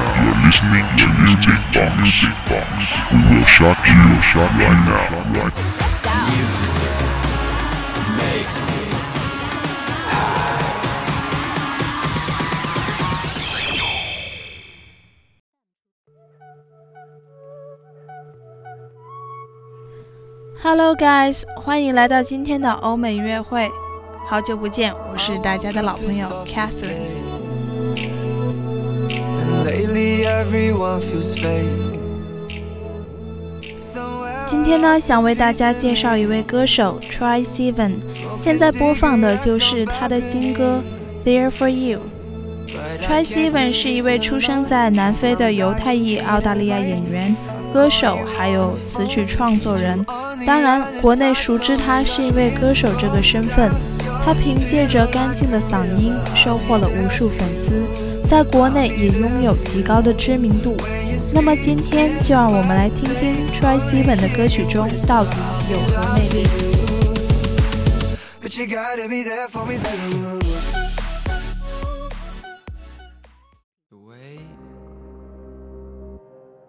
You're listening to Music Box. Music Box. We will shock you, shock right now. Right Hello guys，欢迎来到今天的欧美约会。好久不见，我是大家的老朋友 Catherine。今天呢，想为大家介绍一位歌手 Try Seven，现在播放的就是他的新歌《There for You》。Try Seven 是一位出生在南非的犹太裔澳大利亚演员、歌手，还有词曲创作人。当然，国内熟知他是一位歌手这个身份。他凭借着干净的嗓音，收获了无数粉丝，在国内也拥有极高的知名度。那么今天就让我们来听听 Try Seven 的歌曲中到底有何魅力。But you gotta be there for me too. The weight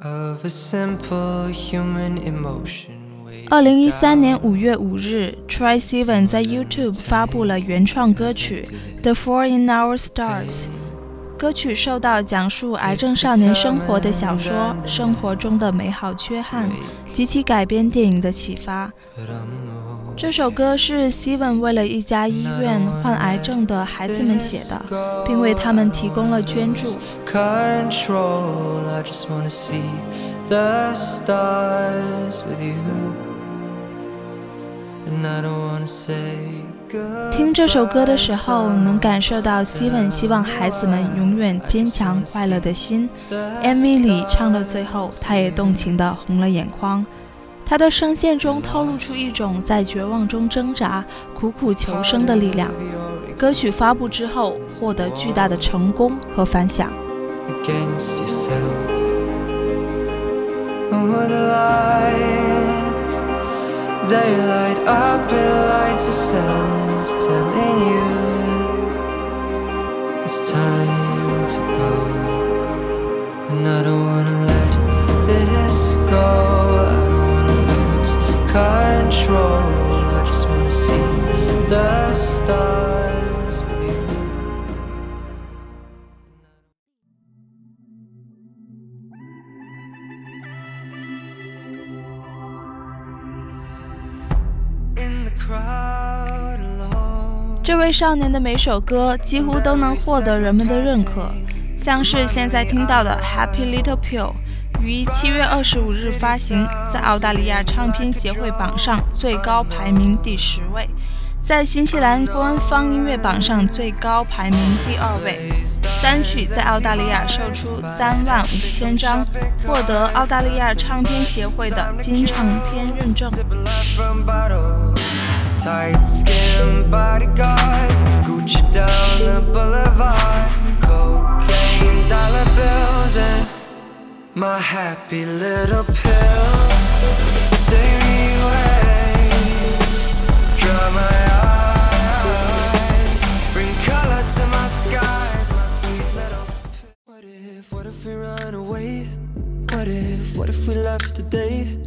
of a simple human emotion. weighs 二零一三年五月五日，Try Seven 在 YouTube 发布了原创歌曲《The Four in Our Stars》。歌曲受到讲述癌症少年生活的小说《生活中的美好缺憾》及其改编电影的启发。这首歌是 Steven 为了一家医院患癌症的孩子们写的，并为他们提供了捐助。And I don't wanna say 听这首歌的时候，能感受到 Steven 希望孩子们永远坚强快乐的心。MV 里唱到最后，他也动情地红了眼眶。他的声线中透露出一种在绝望中挣扎、苦苦求生的力量。歌曲发布之后，获得巨大的成功和反响。Telling you it's time to go. And I don't wanna let this go. I don't wanna lose control. I just wanna see the stars with you. In the crowd. 这位少年的每首歌几乎都能获得人们的认可，像是现在听到的《Happy Little Pill》，于七月二十五日发行，在澳大利亚唱片协会榜上最高排名第十位，在新西兰官方音乐榜上最高排名第二位。单曲在澳大利亚售出三万五千张，获得澳大利亚唱片协会的金唱片认证。Tight skin bodyguards. Gucci down the boulevard. Cocaine dollar bills and my happy little pill. Take me away. Dry my eyes. Bring color to my skies. My sweet little pill. What if, what if we run away? What if, what if we left today?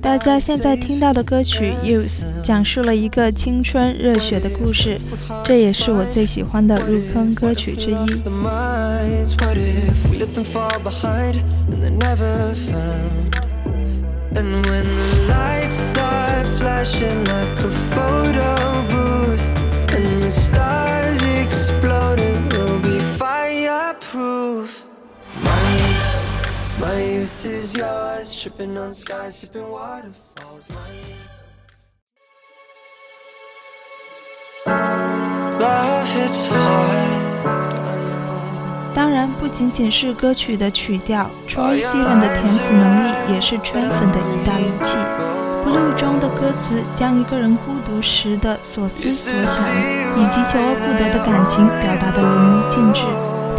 大家现在听到的歌曲《Youth》讲述了一个青春热血的故事，这也是我最喜欢的入坑歌曲之一。Tripping on skies, sipping waterfalls. My. Love hits hard 当然，不仅仅是歌曲的曲调，Troy Sivan 的填词能力也是圈粉的一大利器。Blue 中的歌词将一个人孤独时的所思所想，以及求而不得的感情表达得淋漓尽致，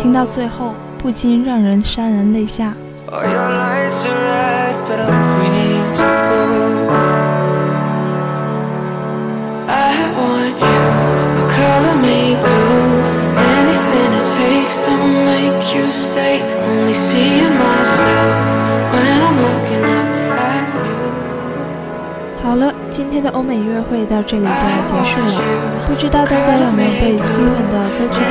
听到最后不禁让人潸然泪下。好了，今天的欧美音乐会到这里就要结束了。不知道大家有没有被 Steven 的歌曲打动呢？如